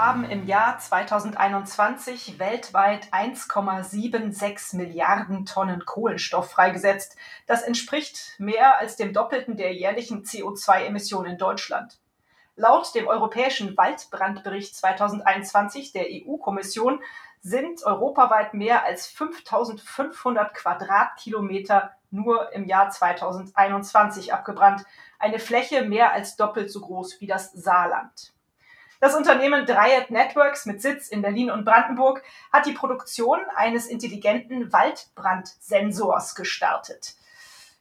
Haben im Jahr 2021 weltweit 1,76 Milliarden Tonnen Kohlenstoff freigesetzt. Das entspricht mehr als dem Doppelten der jährlichen CO2-Emissionen in Deutschland. Laut dem Europäischen Waldbrandbericht 2021 der EU-Kommission sind europaweit mehr als 5500 Quadratkilometer nur im Jahr 2021 abgebrannt. Eine Fläche mehr als doppelt so groß wie das Saarland. Das Unternehmen Dryad Networks mit Sitz in Berlin und Brandenburg hat die Produktion eines intelligenten Waldbrandsensors gestartet.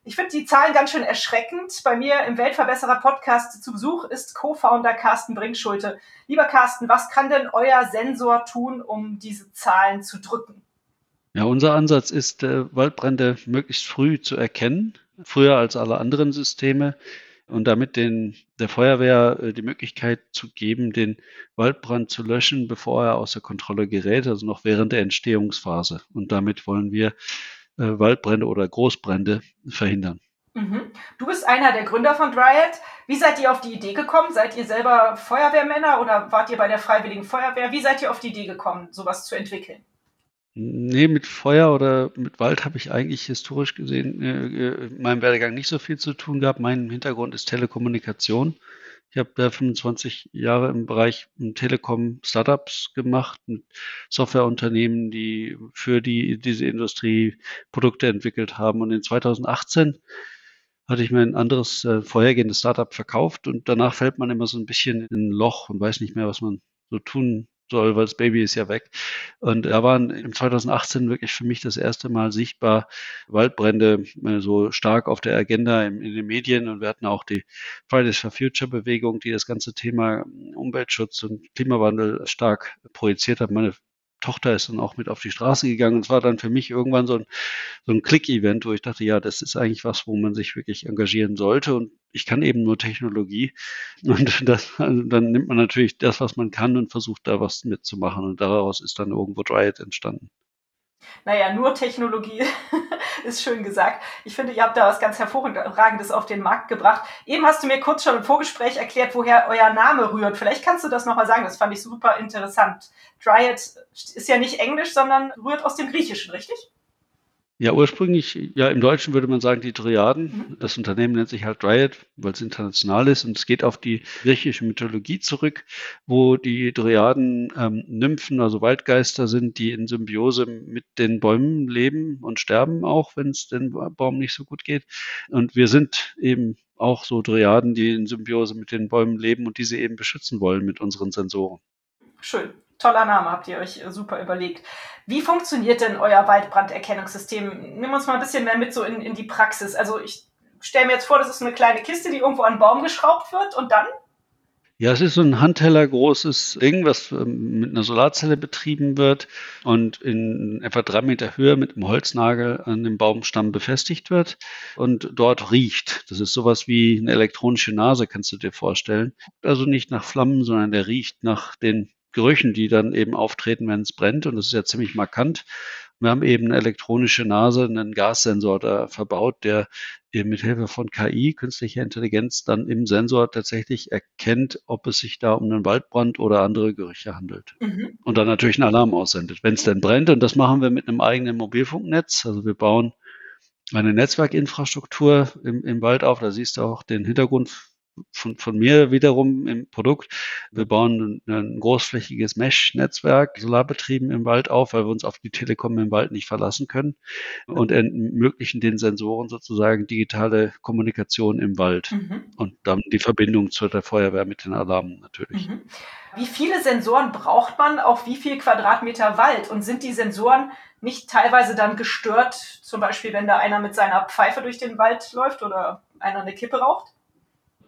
Ich finde die Zahlen ganz schön erschreckend. Bei mir im Weltverbesserer Podcast zu Besuch ist Co-Founder Carsten Brinkschulte. Lieber Carsten, was kann denn euer Sensor tun, um diese Zahlen zu drücken? Ja, unser Ansatz ist, äh, Waldbrände möglichst früh zu erkennen, früher als alle anderen Systeme und damit den, der Feuerwehr äh, die Möglichkeit zu geben, den Waldbrand zu löschen, bevor er außer Kontrolle gerät, also noch während der Entstehungsphase. Und damit wollen wir äh, Waldbrände oder Großbrände verhindern. Mhm. Du bist einer der Gründer von Dryad. Wie seid ihr auf die Idee gekommen? Seid ihr selber Feuerwehrmänner oder wart ihr bei der Freiwilligen Feuerwehr? Wie seid ihr auf die Idee gekommen, sowas zu entwickeln? Nee, mit Feuer oder mit Wald habe ich eigentlich historisch gesehen äh, äh, in meinem Werdegang nicht so viel zu tun gehabt. Mein Hintergrund ist Telekommunikation. Ich habe da 25 Jahre im Bereich Telekom-Startups gemacht, mit Softwareunternehmen, die für die, diese Industrie Produkte entwickelt haben. Und in 2018 hatte ich mir ein anderes äh, vorhergehendes Startup verkauft und danach fällt man immer so ein bisschen in ein Loch und weiß nicht mehr, was man so tun soll, weil das Baby ist ja weg. Und da waren im 2018 wirklich für mich das erste Mal sichtbar Waldbrände äh, so stark auf der Agenda in, in den Medien. Und wir hatten auch die Fridays for Future Bewegung, die das ganze Thema Umweltschutz und Klimawandel stark projiziert hat. Meine Tochter ist dann auch mit auf die Straße gegangen. Es war dann für mich irgendwann so ein, so ein Klick-Event, wo ich dachte, ja, das ist eigentlich was, wo man sich wirklich engagieren sollte. Und ich kann eben nur Technologie. Und das, also dann nimmt man natürlich das, was man kann und versucht da was mitzumachen. Und daraus ist dann irgendwo Dryad entstanden. Naja, nur Technologie ist schön gesagt. Ich finde, ihr habt da was ganz Hervorragendes auf den Markt gebracht. Eben hast du mir kurz schon im Vorgespräch erklärt, woher euer Name rührt. Vielleicht kannst du das nochmal sagen. Das fand ich super interessant. Dryad ist ja nicht Englisch, sondern rührt aus dem Griechischen, richtig? Ja, ursprünglich, ja, im Deutschen würde man sagen die Triaden. Mhm. Das Unternehmen nennt sich halt Dryad, weil es international ist und es geht auf die griechische Mythologie zurück, wo die Triaden ähm, Nymphen, also Waldgeister sind, die in Symbiose mit den Bäumen leben und sterben auch, wenn es den Baum nicht so gut geht. Und wir sind eben auch so Triaden, die in Symbiose mit den Bäumen leben und diese eben beschützen wollen mit unseren Sensoren. Schön toller Name, habt ihr euch äh, super überlegt. Wie funktioniert denn euer Waldbranderkennungssystem? Nimm uns mal ein bisschen mehr mit so in, in die Praxis. Also ich stelle mir jetzt vor, das ist eine kleine Kiste, die irgendwo an einen Baum geschraubt wird und dann? Ja, es ist so ein Handteller großes Ding, was ähm, mit einer Solarzelle betrieben wird und in etwa drei Meter Höhe mit einem Holznagel an dem Baumstamm befestigt wird und dort riecht. Das ist sowas wie eine elektronische Nase, kannst du dir vorstellen. Also nicht nach Flammen, sondern der riecht nach den Gerüchen, die dann eben auftreten, wenn es brennt. Und das ist ja ziemlich markant. Wir haben eben eine elektronische Nase, einen Gassensor da verbaut, der eben mit Hilfe von KI, künstlicher Intelligenz, dann im Sensor tatsächlich erkennt, ob es sich da um einen Waldbrand oder andere Gerüche handelt. Mhm. Und dann natürlich einen Alarm aussendet, wenn es denn brennt. Und das machen wir mit einem eigenen Mobilfunknetz. Also wir bauen eine Netzwerkinfrastruktur im, im Wald auf. Da siehst du auch den Hintergrund von, von mir wiederum im Produkt. Wir bauen ein, ein großflächiges Mesh-Netzwerk, solarbetrieben im Wald auf, weil wir uns auf die Telekom im Wald nicht verlassen können und ermöglichen den Sensoren sozusagen digitale Kommunikation im Wald mhm. und dann die Verbindung zu der Feuerwehr mit den Alarmen natürlich. Mhm. Wie viele Sensoren braucht man auf wie viel Quadratmeter Wald? Und sind die Sensoren nicht teilweise dann gestört, zum Beispiel wenn da einer mit seiner Pfeife durch den Wald läuft oder einer eine Kippe raucht?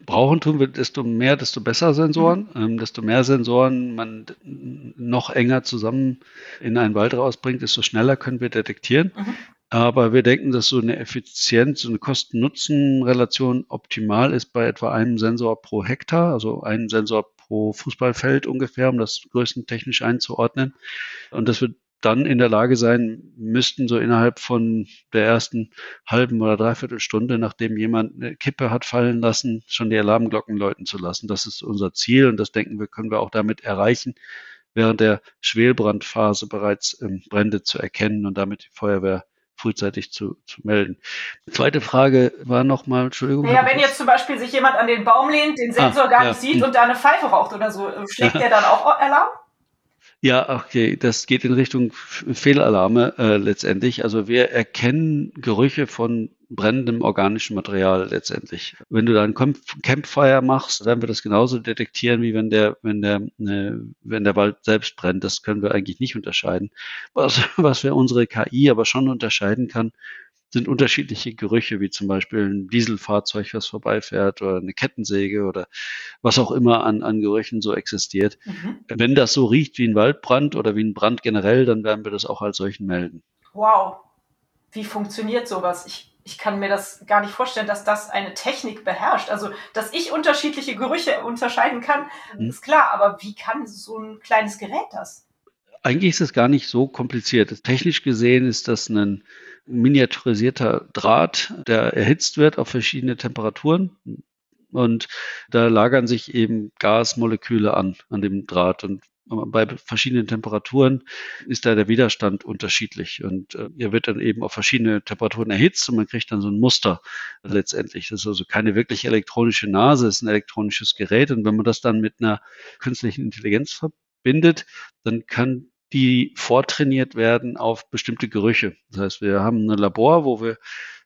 Brauchen tun wir desto mehr, desto besser Sensoren, mhm. ähm, desto mehr Sensoren man noch enger zusammen in einen Wald rausbringt, desto schneller können wir detektieren. Mhm. Aber wir denken, dass so eine Effizienz, so eine Kosten-Nutzen-Relation optimal ist bei etwa einem Sensor pro Hektar, also einem Sensor pro Fußballfeld ungefähr, um das größtentechnisch einzuordnen. Und dass wir dann in der Lage sein müssten, so innerhalb von der ersten halben oder dreiviertel Stunde, nachdem jemand eine Kippe hat fallen lassen, schon die Alarmglocken läuten zu lassen. Das ist unser Ziel und das denken wir, können wir auch damit erreichen, während der Schwelbrandphase bereits ähm, Brände zu erkennen und damit die Feuerwehr frühzeitig zu, zu melden. Die zweite Frage war nochmal, Entschuldigung. Ja, wenn jetzt zum Beispiel sich jemand an den Baum lehnt, den Sensor ah, gar ja. nicht sieht hm. und da eine Pfeife raucht oder so, schlägt der dann auch Alarm? Ja, okay, das geht in Richtung Fehlalarme äh, letztendlich. Also wir erkennen Gerüche von brennendem organischem Material letztendlich. Wenn du da ein Campfire machst, dann wir das genauso detektieren, wie wenn der, wenn der, äh, wenn der Wald selbst brennt. Das können wir eigentlich nicht unterscheiden. Was, was wir unsere KI aber schon unterscheiden kann, sind unterschiedliche Gerüche, wie zum Beispiel ein Dieselfahrzeug, was vorbeifährt oder eine Kettensäge oder was auch immer an, an Gerüchen so existiert. Mhm. Wenn das so riecht wie ein Waldbrand oder wie ein Brand generell, dann werden wir das auch als solchen melden. Wow. Wie funktioniert sowas? Ich, ich kann mir das gar nicht vorstellen, dass das eine Technik beherrscht. Also, dass ich unterschiedliche Gerüche unterscheiden kann, mhm. ist klar. Aber wie kann so ein kleines Gerät das? Eigentlich ist es gar nicht so kompliziert. Technisch gesehen ist das ein miniaturisierter Draht, der erhitzt wird auf verschiedene Temperaturen. Und da lagern sich eben Gasmoleküle an, an dem Draht. Und bei verschiedenen Temperaturen ist da der Widerstand unterschiedlich. Und äh, er wird dann eben auf verschiedene Temperaturen erhitzt und man kriegt dann so ein Muster letztendlich. Das ist also keine wirklich elektronische Nase, es ist ein elektronisches Gerät. Und wenn man das dann mit einer künstlichen Intelligenz verbindet, dann kann die vortrainiert werden auf bestimmte Gerüche. Das heißt, wir haben ein Labor, wo wir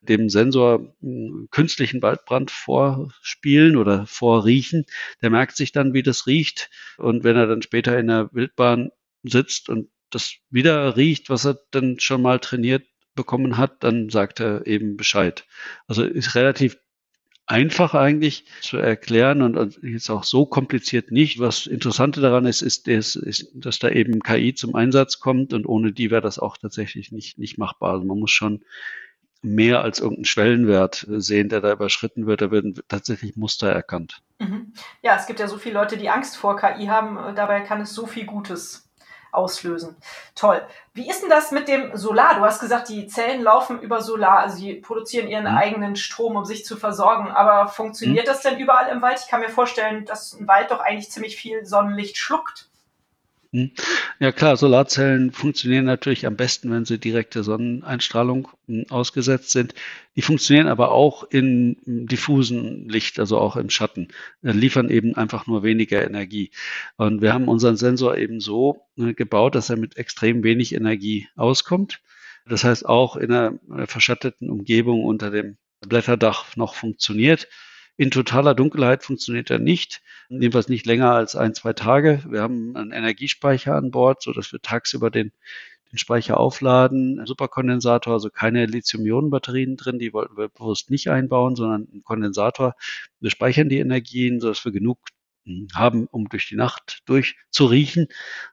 dem Sensor künstlichen Waldbrand vorspielen oder vorriechen. Der merkt sich dann, wie das riecht. Und wenn er dann später in der Wildbahn sitzt und das wieder riecht, was er dann schon mal trainiert bekommen hat, dann sagt er eben Bescheid. Also ist relativ einfach eigentlich zu erklären und jetzt auch so kompliziert nicht. Was Interessante daran ist, ist, ist, ist, dass da eben KI zum Einsatz kommt und ohne die wäre das auch tatsächlich nicht, nicht machbar. Also man muss schon mehr als irgendeinen Schwellenwert sehen, der da überschritten wird. Da werden tatsächlich Muster erkannt. Mhm. Ja, es gibt ja so viele Leute, die Angst vor KI haben. Dabei kann es so viel Gutes auslösen. Toll. Wie ist denn das mit dem Solar? Du hast gesagt, die Zellen laufen über Solar, also sie produzieren ihren mhm. eigenen Strom, um sich zu versorgen. Aber funktioniert mhm. das denn überall im Wald? Ich kann mir vorstellen, dass ein Wald doch eigentlich ziemlich viel Sonnenlicht schluckt. Hm. Ja klar, Solarzellen funktionieren natürlich am besten, wenn sie direkte Sonneneinstrahlung hm, ausgesetzt sind. Die funktionieren aber auch in diffusen Licht, also auch im Schatten, äh, liefern eben einfach nur weniger Energie. Und wir haben unseren Sensor eben so äh, gebaut, dass er mit extrem wenig Energie auskommt. Das heißt, auch in einer äh, verschatteten Umgebung unter dem Blätterdach noch funktioniert. In totaler Dunkelheit funktioniert er nicht, jedenfalls nicht länger als ein, zwei Tage. Wir haben einen Energiespeicher an Bord, so dass wir tagsüber den, den Speicher aufladen. Ein Superkondensator, also keine Lithium-Ionen-Batterien drin, die wollten wir bewusst nicht einbauen, sondern einen Kondensator. Wir speichern die Energien, so dass wir genug hm, haben, um durch die Nacht durchzuriechen,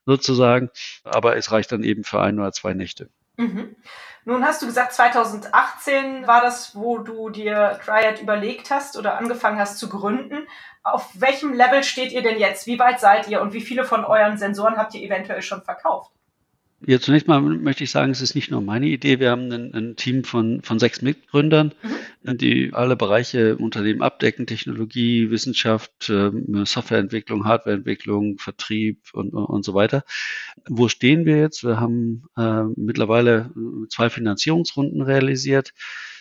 sozusagen. Aber es reicht dann eben für ein oder zwei Nächte. Mhm. Nun hast du gesagt, 2018 war das, wo du dir Triad überlegt hast oder angefangen hast zu gründen. Auf welchem Level steht ihr denn jetzt? Wie weit seid ihr und wie viele von euren Sensoren habt ihr eventuell schon verkauft? Ja, zunächst mal möchte ich sagen, es ist nicht nur meine Idee. Wir haben ein, ein Team von, von sechs Mitgründern, mhm. die alle Bereiche unter dem abdecken, Technologie, Wissenschaft, ähm, Softwareentwicklung, Hardwareentwicklung, Vertrieb und, und so weiter. Wo stehen wir jetzt? Wir haben äh, mittlerweile zwei Finanzierungsrunden realisiert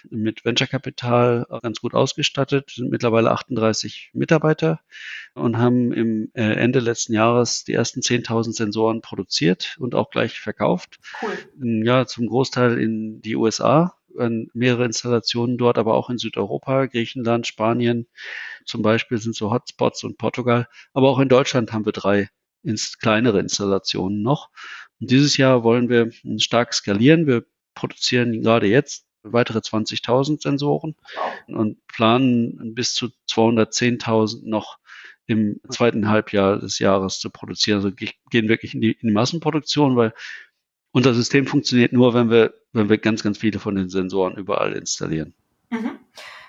mit Venture Capital ganz gut ausgestattet, sind mittlerweile 38 Mitarbeiter und haben im äh, Ende letzten Jahres die ersten 10.000 Sensoren produziert und auch gleich verkauft. Cool. Ja, zum Großteil in die USA, mehrere Installationen dort, aber auch in Südeuropa, Griechenland, Spanien zum Beispiel sind so Hotspots und Portugal. Aber auch in Deutschland haben wir drei ins kleinere Installationen noch. Und dieses Jahr wollen wir stark skalieren. Wir produzieren gerade jetzt weitere 20.000 Sensoren und planen bis zu 210.000 noch im zweiten Halbjahr des Jahres zu produzieren. Also gehen wirklich in die, in die Massenproduktion, weil unser System funktioniert nur, wenn wir, wenn wir ganz, ganz viele von den Sensoren überall installieren. Mhm.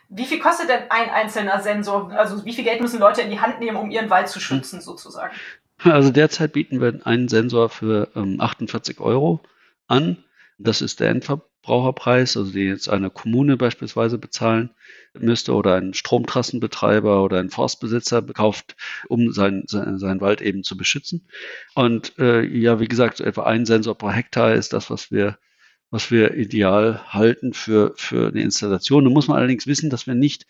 Wie viel kostet denn ein einzelner Sensor? Also wie viel Geld müssen Leute in die Hand nehmen, um ihren Wald zu schützen, sozusagen? Also derzeit bieten wir einen Sensor für ähm, 48 Euro an. Das ist der Endverbraucherpreis, also den jetzt eine Kommune beispielsweise bezahlen müsste oder ein Stromtrassenbetreiber oder ein Forstbesitzer kauft, um sein, sein, seinen Wald eben zu beschützen. Und äh, ja, wie gesagt, so etwa ein Sensor pro Hektar ist das, was wir was wir ideal halten für, für eine Installation. Da muss man allerdings wissen, dass wir nicht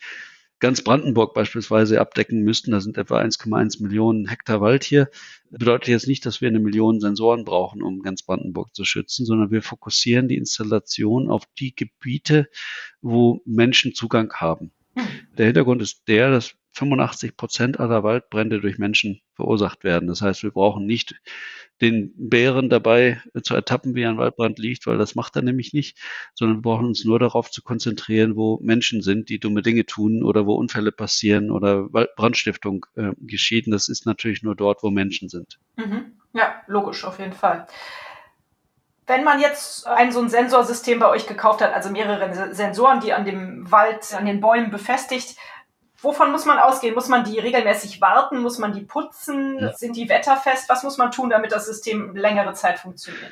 ganz Brandenburg beispielsweise abdecken müssten. Da sind etwa 1,1 Millionen Hektar Wald hier. Das bedeutet jetzt nicht, dass wir eine Million Sensoren brauchen, um ganz Brandenburg zu schützen, sondern wir fokussieren die Installation auf die Gebiete, wo Menschen Zugang haben. Hm. Der Hintergrund ist der, dass 85 Prozent aller Waldbrände durch Menschen verursacht werden. Das heißt, wir brauchen nicht den Bären dabei zu ertappen, wie ein Waldbrand liegt, weil das macht er nämlich nicht, sondern wir brauchen uns nur darauf zu konzentrieren, wo Menschen sind, die dumme Dinge tun oder wo Unfälle passieren oder Brandstiftung äh, geschieht. das ist natürlich nur dort, wo Menschen sind. Mhm. Ja, logisch, auf jeden Fall. Wenn man jetzt ein so ein Sensorsystem bei euch gekauft hat, also mehrere Sensoren, die an dem Wald, an den Bäumen befestigt, Wovon muss man ausgehen? Muss man die regelmäßig warten? Muss man die putzen? Ja. Sind die wetterfest? Was muss man tun, damit das System längere Zeit funktioniert?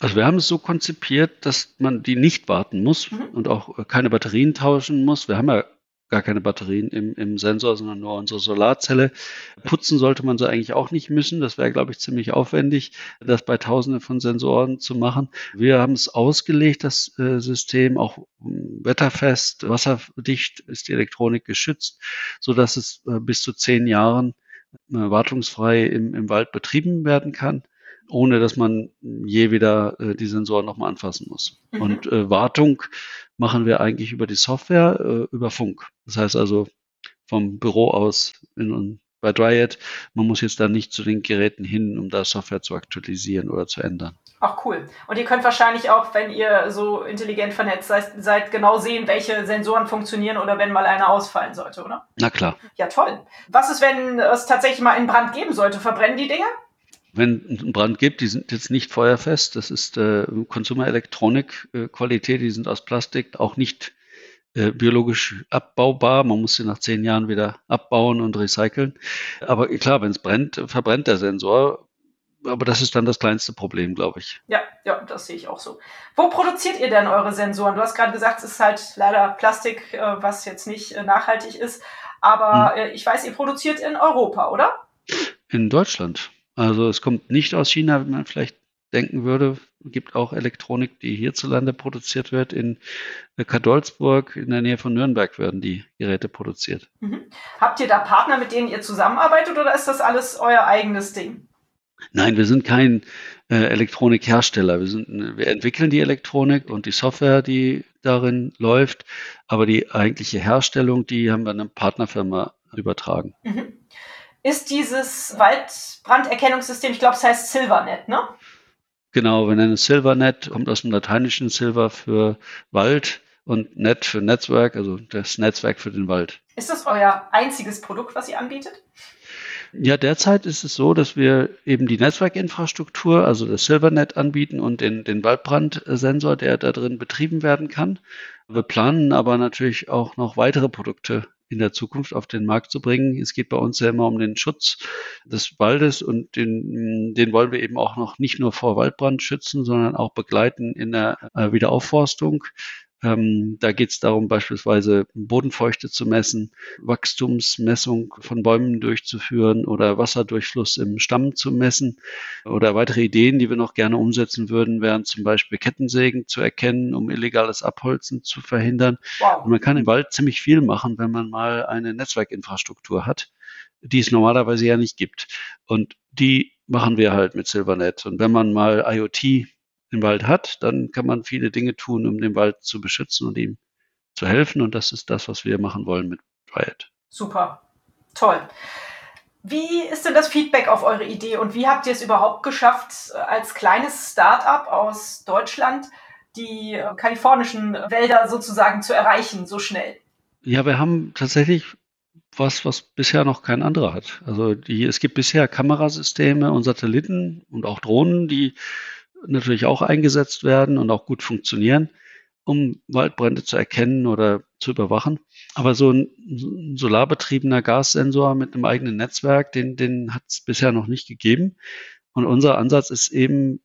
Also wir haben es so konzipiert, dass man die nicht warten muss mhm. und auch keine Batterien tauschen muss. Wir haben ja gar keine Batterien im, im Sensor, sondern nur unsere Solarzelle. Putzen sollte man so eigentlich auch nicht müssen. Das wäre, glaube ich, ziemlich aufwendig, das bei Tausenden von Sensoren zu machen. Wir haben es ausgelegt, das äh, System, auch wetterfest, wasserdicht ist die Elektronik geschützt, so dass es äh, bis zu zehn Jahren äh, wartungsfrei im, im Wald betrieben werden kann ohne dass man je wieder äh, die Sensoren nochmal anfassen muss. Mhm. Und äh, Wartung machen wir eigentlich über die Software, äh, über Funk. Das heißt also vom Büro aus in, bei Dryad, man muss jetzt da nicht zu den Geräten hin, um da Software zu aktualisieren oder zu ändern. Ach cool. Und ihr könnt wahrscheinlich auch, wenn ihr so intelligent vernetzt seid, seid, genau sehen, welche Sensoren funktionieren oder wenn mal einer ausfallen sollte, oder? Na klar. Ja, toll. Was ist, wenn es tatsächlich mal einen Brand geben sollte? Verbrennen die Dinger? wenn es einen Brand gibt, die sind jetzt nicht feuerfest. Das ist äh, Konsumerelektronik-Qualität, äh, die sind aus Plastik, auch nicht biologisch abbaubar. Man muss sie nach zehn Jahren wieder abbauen und recyceln. Aber klar, wenn es brennt, verbrennt der Sensor. Aber das ist dann das kleinste Problem, glaube ich. Ja, ja, das sehe ich auch so. Wo produziert ihr denn eure Sensoren? Du hast gerade gesagt, es ist halt leider Plastik, äh, was jetzt nicht äh, nachhaltig ist. Aber hm. ich weiß, ihr produziert in Europa, oder? In Deutschland. Also es kommt nicht aus China, wie man vielleicht denken würde. Es gibt auch Elektronik, die hierzulande produziert wird. In Kadolsburg in der Nähe von Nürnberg werden die Geräte produziert. Mhm. Habt ihr da Partner, mit denen ihr zusammenarbeitet oder ist das alles euer eigenes Ding? Nein, wir sind kein äh, Elektronikhersteller. Wir, sind, wir entwickeln die Elektronik und die Software, die darin läuft, aber die eigentliche Herstellung, die haben wir einer Partnerfirma übertragen. Mhm ist dieses Waldbranderkennungssystem, ich glaube, es heißt Silvernet, ne? Genau, wir nennen es Silvernet, kommt aus dem lateinischen Silver für Wald und Net für Netzwerk, also das Netzwerk für den Wald. Ist das euer einziges Produkt, was ihr anbietet? Ja, derzeit ist es so, dass wir eben die Netzwerkinfrastruktur, also das Silvernet anbieten und den, den Waldbrandsensor, der da drin betrieben werden kann. Wir planen aber natürlich auch noch weitere Produkte in der Zukunft auf den Markt zu bringen. Es geht bei uns ja immer um den Schutz des Waldes und den, den wollen wir eben auch noch nicht nur vor Waldbrand schützen, sondern auch begleiten in der äh, Wiederaufforstung. Ähm, da geht es darum, beispielsweise Bodenfeuchte zu messen, Wachstumsmessung von Bäumen durchzuführen oder Wasserdurchfluss im Stamm zu messen. Oder weitere Ideen, die wir noch gerne umsetzen würden, wären zum Beispiel Kettensägen zu erkennen, um illegales Abholzen zu verhindern. Wow. Und man kann im Wald ziemlich viel machen, wenn man mal eine Netzwerkinfrastruktur hat, die es normalerweise ja nicht gibt. Und die machen wir halt mit Silvernet. Und wenn man mal IoT den Wald hat, dann kann man viele Dinge tun, um den Wald zu beschützen und ihm zu helfen. Und das ist das, was wir machen wollen mit Riot. Super, toll. Wie ist denn das Feedback auf eure Idee und wie habt ihr es überhaupt geschafft, als kleines Startup aus Deutschland die kalifornischen Wälder sozusagen zu erreichen, so schnell? Ja, wir haben tatsächlich was, was bisher noch kein anderer hat. Also die, es gibt bisher Kamerasysteme und Satelliten und auch Drohnen, die natürlich auch eingesetzt werden und auch gut funktionieren, um Waldbrände zu erkennen oder zu überwachen. Aber so ein solarbetriebener Gassensor mit einem eigenen Netzwerk, den, den hat es bisher noch nicht gegeben. Und unser Ansatz ist eben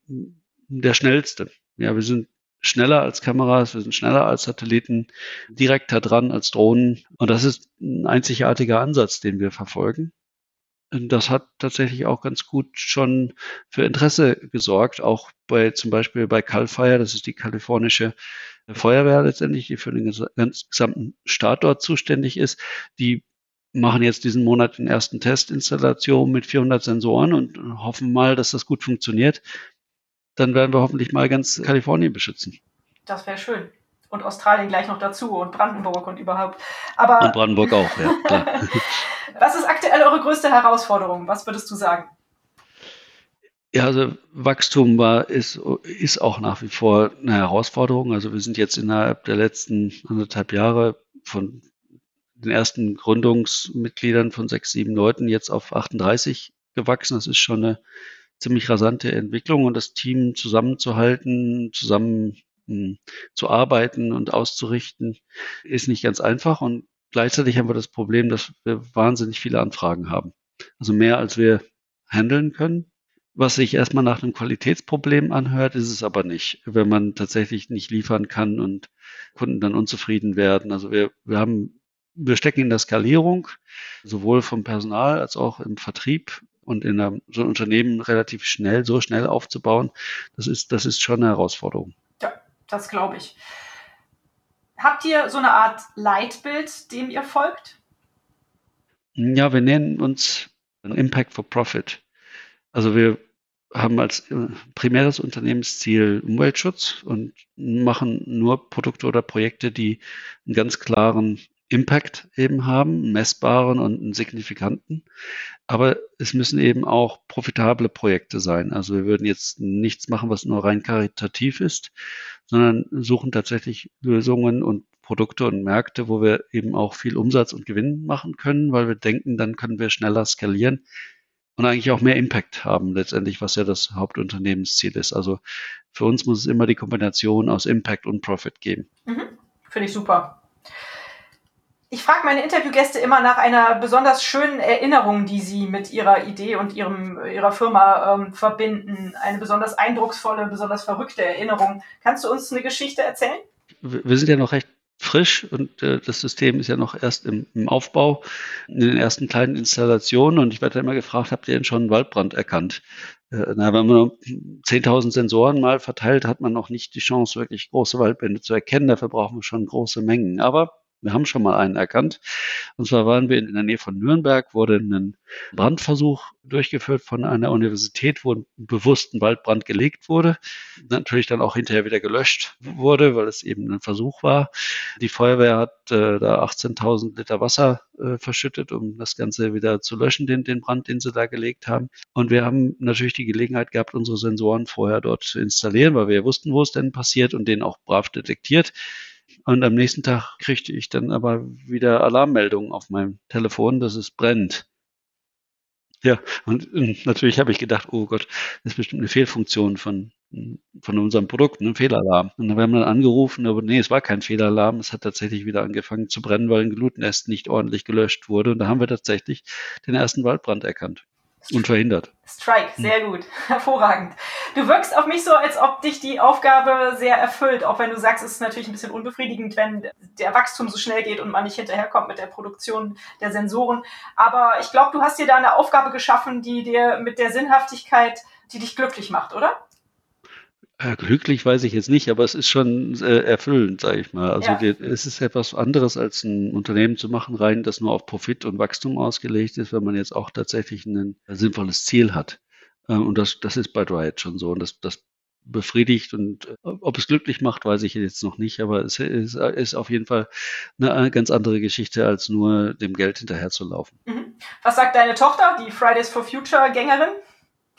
der schnellste. Ja, wir sind schneller als Kameras, wir sind schneller als Satelliten, direkter dran als Drohnen. Und das ist ein einzigartiger Ansatz, den wir verfolgen. Das hat tatsächlich auch ganz gut schon für Interesse gesorgt, auch bei zum Beispiel bei Cal Fire, das ist die kalifornische Feuerwehr letztendlich, die für den gesamten Staat dort zuständig ist. Die machen jetzt diesen Monat den ersten Testinstallation mit 400 Sensoren und hoffen mal, dass das gut funktioniert. Dann werden wir hoffentlich mal ganz Kalifornien beschützen. Das wäre schön. Und Australien gleich noch dazu und Brandenburg und überhaupt. Aber und Brandenburg auch, ja. Klar. Was ist aktuell eure größte Herausforderung? Was würdest du sagen? Ja, also Wachstum war, ist, ist auch nach wie vor eine Herausforderung. Also wir sind jetzt innerhalb der letzten anderthalb Jahre von den ersten Gründungsmitgliedern von sechs, sieben Leuten jetzt auf 38 gewachsen. Das ist schon eine ziemlich rasante Entwicklung und das Team zusammenzuhalten, zusammen hm, zu arbeiten und auszurichten, ist nicht ganz einfach. Und gleichzeitig haben wir das Problem, dass wir wahnsinnig viele Anfragen haben. Also mehr als wir handeln können. Was sich erstmal nach einem Qualitätsproblem anhört, ist es aber nicht, wenn man tatsächlich nicht liefern kann und Kunden dann unzufrieden werden. Also wir, wir haben, wir stecken in der Skalierung, sowohl vom Personal als auch im Vertrieb und in einem, so ein Unternehmen relativ schnell, so schnell aufzubauen. Das ist, das ist schon eine Herausforderung. Das glaube ich. Habt ihr so eine Art Leitbild, dem ihr folgt? Ja, wir nennen uns Impact for Profit. Also wir haben als äh, primäres Unternehmensziel Umweltschutz und machen nur Produkte oder Projekte, die einen ganz klaren Impact eben haben, messbaren und einen signifikanten. Aber es müssen eben auch profitable Projekte sein. Also wir würden jetzt nichts machen, was nur rein karitativ ist, sondern suchen tatsächlich Lösungen und Produkte und Märkte, wo wir eben auch viel Umsatz und Gewinn machen können, weil wir denken, dann können wir schneller skalieren und eigentlich auch mehr Impact haben, letztendlich, was ja das Hauptunternehmensziel ist. Also für uns muss es immer die Kombination aus Impact und Profit geben. Mhm. Finde ich super. Ich frage meine Interviewgäste immer nach einer besonders schönen Erinnerung, die sie mit ihrer Idee und ihrem, ihrer Firma ähm, verbinden. Eine besonders eindrucksvolle, besonders verrückte Erinnerung. Kannst du uns eine Geschichte erzählen? Wir sind ja noch recht frisch und äh, das System ist ja noch erst im, im, Aufbau, in den ersten kleinen Installationen und ich werde immer gefragt, habt ihr denn schon einen Waldbrand erkannt? Äh, na, wenn man 10.000 Sensoren mal verteilt, hat man noch nicht die Chance, wirklich große Waldbrände zu erkennen. Dafür brauchen wir schon große Mengen. Aber wir haben schon mal einen erkannt. Und zwar waren wir in der Nähe von Nürnberg, wurde ein Brandversuch durchgeführt von einer Universität, wo ein bewussten Waldbrand gelegt wurde. Natürlich dann auch hinterher wieder gelöscht wurde, weil es eben ein Versuch war. Die Feuerwehr hat äh, da 18.000 Liter Wasser äh, verschüttet, um das Ganze wieder zu löschen, den, den Brand, den sie da gelegt haben. Und wir haben natürlich die Gelegenheit gehabt, unsere Sensoren vorher dort zu installieren, weil wir wussten, wo es denn passiert und den auch brav detektiert. Und am nächsten Tag kriegte ich dann aber wieder Alarmmeldungen auf meinem Telefon, dass es brennt. Ja, und, natürlich habe ich gedacht, oh Gott, das ist bestimmt eine Fehlfunktion von, von unserem Produkt, ein Fehlalarm. Und dann haben wir dann angerufen, aber nee, es war kein Fehlalarm, es hat tatsächlich wieder angefangen zu brennen, weil ein Glutnest nicht ordentlich gelöscht wurde. Und da haben wir tatsächlich den ersten Waldbrand erkannt. Unverhindert. Strike, hm. sehr gut. Hervorragend. Du wirkst auf mich so, als ob dich die Aufgabe sehr erfüllt, auch wenn du sagst, es ist natürlich ein bisschen unbefriedigend, wenn der Wachstum so schnell geht und man nicht hinterherkommt mit der Produktion der Sensoren. Aber ich glaube, du hast dir da eine Aufgabe geschaffen, die dir mit der Sinnhaftigkeit, die dich glücklich macht, oder? Äh, glücklich weiß ich jetzt nicht, aber es ist schon äh, erfüllend, sage ich mal. Also ja. es ist etwas anderes als ein Unternehmen zu machen, rein, das nur auf Profit und Wachstum ausgelegt ist, wenn man jetzt auch tatsächlich ein sinnvolles Ziel hat. Ähm, und das, das ist bei Riot schon so. Und das, das befriedigt und äh, ob es glücklich macht, weiß ich jetzt noch nicht, aber es ist, ist auf jeden Fall eine ganz andere Geschichte, als nur dem Geld hinterherzulaufen. Mhm. Was sagt deine Tochter, die Fridays for Future Gängerin?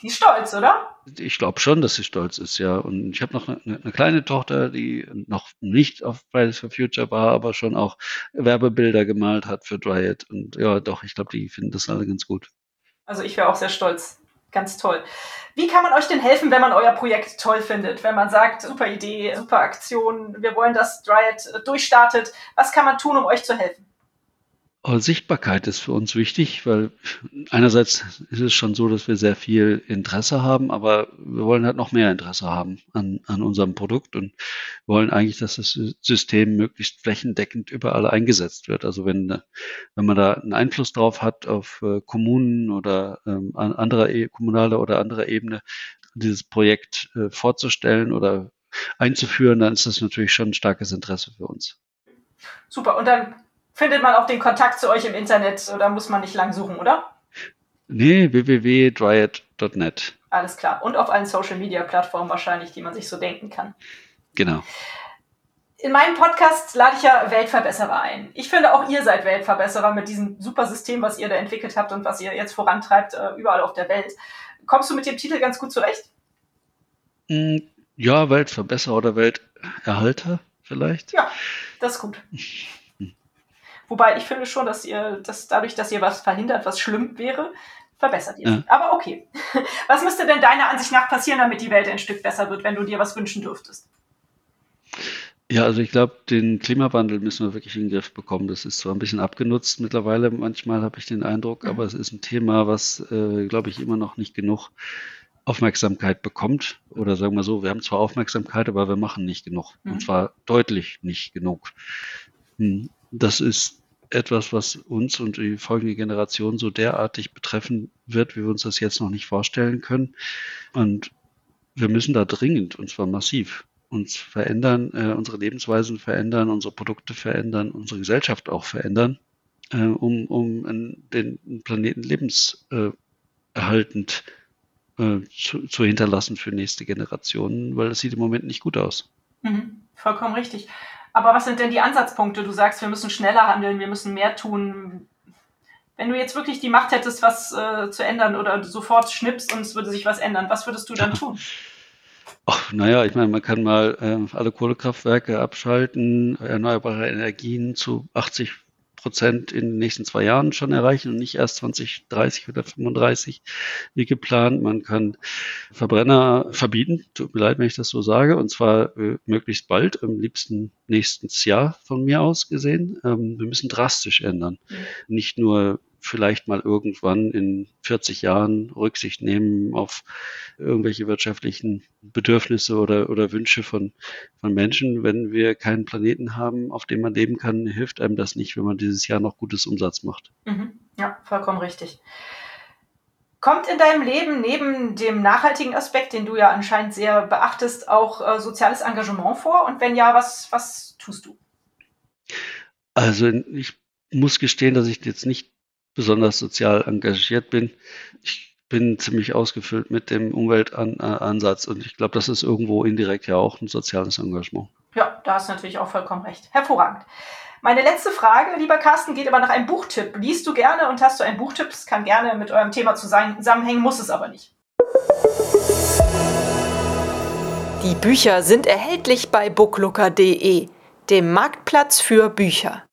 Die ist stolz, oder? Ich glaube schon, dass sie stolz ist, ja. Und ich habe noch eine, eine, kleine Tochter, die noch nicht auf Fridays for Future war, aber schon auch Werbebilder gemalt hat für Dryad. Und ja, doch, ich glaube, die finden das alle ganz gut. Also ich wäre auch sehr stolz. Ganz toll. Wie kann man euch denn helfen, wenn man euer Projekt toll findet? Wenn man sagt, super Idee, super Aktion, wir wollen, dass Dryad durchstartet. Was kann man tun, um euch zu helfen? Sichtbarkeit ist für uns wichtig, weil einerseits ist es schon so, dass wir sehr viel Interesse haben, aber wir wollen halt noch mehr Interesse haben an, an unserem Produkt und wollen eigentlich, dass das System möglichst flächendeckend überall eingesetzt wird. Also wenn, wenn man da einen Einfluss drauf hat auf äh, Kommunen oder ähm, an anderer e kommunaler oder anderer Ebene, dieses Projekt äh, vorzustellen oder einzuführen, dann ist das natürlich schon ein starkes Interesse für uns. Super. Und dann findet man auch den Kontakt zu euch im Internet oder muss man nicht lang suchen, oder? Nee, www.dryad.net. Alles klar. Und auf allen Social Media Plattformen wahrscheinlich, die man sich so denken kann. Genau. In meinem Podcast lade ich ja Weltverbesserer ein. Ich finde auch ihr seid Weltverbesserer mit diesem super System, was ihr da entwickelt habt und was ihr jetzt vorantreibt, äh, überall auf der Welt. Kommst du mit dem Titel ganz gut zurecht? Mm, ja, Weltverbesserer oder Welterhalter vielleicht. Ja, das ist gut. Wobei ich finde schon, dass ihr, dass dadurch, dass ihr was verhindert, was schlimm wäre, verbessert ihr. Ja. Aber okay. Was müsste denn deiner Ansicht nach passieren, damit die Welt ein Stück besser wird, wenn du dir was wünschen dürftest? Ja, also ich glaube, den Klimawandel müssen wir wirklich in den Griff bekommen. Das ist zwar ein bisschen abgenutzt mittlerweile, manchmal habe ich den Eindruck, mhm. aber es ist ein Thema, was, äh, glaube ich, immer noch nicht genug Aufmerksamkeit bekommt. Oder sagen wir so, wir haben zwar Aufmerksamkeit, aber wir machen nicht genug. Mhm. Und zwar deutlich nicht genug. Hm. Das ist etwas, was uns und die folgende Generation so derartig betreffen wird, wie wir uns das jetzt noch nicht vorstellen können. Und wir müssen da dringend, und zwar massiv, uns verändern, äh, unsere Lebensweisen verändern, unsere Produkte verändern, unsere Gesellschaft auch verändern, äh, um, um den Planeten lebenserhaltend äh, zu, zu, hinterlassen für nächste Generationen, weil es sieht im Moment nicht gut aus. Mhm, vollkommen richtig. Aber was sind denn die Ansatzpunkte? Du sagst, wir müssen schneller handeln, wir müssen mehr tun. Wenn du jetzt wirklich die Macht hättest, was äh, zu ändern oder sofort schnippst und es würde sich was ändern, was würdest du dann tun? Ach, naja, ich meine, man kann mal äh, alle Kohlekraftwerke abschalten, erneuerbare Energien zu 80 Prozent in den nächsten zwei Jahren schon erreichen und nicht erst 2030 oder 35 wie geplant. Man kann Verbrenner verbieten, tut mir leid, wenn ich das so sage, und zwar äh, möglichst bald, am liebsten nächstes Jahr von mir aus gesehen. Ähm, wir müssen drastisch ändern. Mhm. Nicht nur vielleicht mal irgendwann in 40 Jahren Rücksicht nehmen auf irgendwelche wirtschaftlichen Bedürfnisse oder, oder Wünsche von, von Menschen. Wenn wir keinen Planeten haben, auf dem man leben kann, hilft einem das nicht, wenn man dieses Jahr noch gutes Umsatz macht. Mhm. Ja, vollkommen richtig. Kommt in deinem Leben neben dem nachhaltigen Aspekt, den du ja anscheinend sehr beachtest, auch äh, soziales Engagement vor? Und wenn ja, was, was tust du? Also ich muss gestehen, dass ich jetzt nicht besonders sozial engagiert bin. Ich bin ziemlich ausgefüllt mit dem Umweltansatz und ich glaube, das ist irgendwo indirekt ja auch ein soziales Engagement. Ja, da hast du natürlich auch vollkommen recht. Hervorragend. Meine letzte Frage, lieber Carsten, geht aber nach einem Buchtipp. Liest du gerne und hast du einen Buchtipp? Es kann gerne mit eurem Thema zusammenhängen, muss es aber nicht. Die Bücher sind erhältlich bei booklooker.de, dem Marktplatz für Bücher.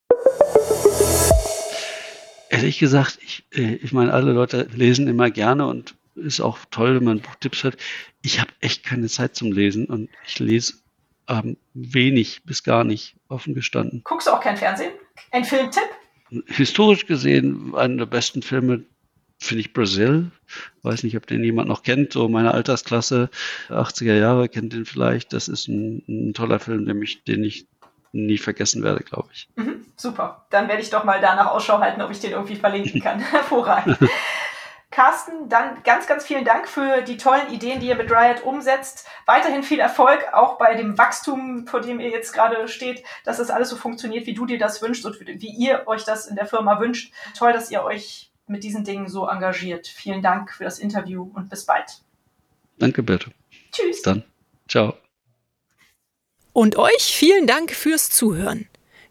Ehrlich gesagt, ich, äh, ich meine, alle Leute lesen immer gerne und ist auch toll, wenn man Buchtipps hat. Ich habe echt keine Zeit zum Lesen und ich lese ähm, wenig bis gar nicht offen gestanden. Guckst du auch kein Fernsehen? Ein Filmtipp? Historisch gesehen, einer der besten Filme finde ich Brazil. Weiß nicht, ob den jemand noch kennt. So meine Altersklasse, 80er Jahre, kennt den vielleicht. Das ist ein, ein toller Film, den ich, den ich nie vergessen werde, glaube ich. Mhm, super. Dann werde ich doch mal danach Ausschau halten, ob ich den irgendwie verlinken kann. Hervorragend. Carsten, dann ganz, ganz vielen Dank für die tollen Ideen, die ihr mit Riot umsetzt. Weiterhin viel Erfolg, auch bei dem Wachstum, vor dem ihr jetzt gerade steht, dass das alles so funktioniert, wie du dir das wünschst und wie ihr euch das in der Firma wünscht. Toll, dass ihr euch mit diesen Dingen so engagiert. Vielen Dank für das Interview und bis bald. Danke, Berto. Tschüss. Dann. Ciao. Und euch vielen Dank fürs Zuhören.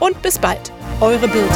und bis bald. Eure Bild.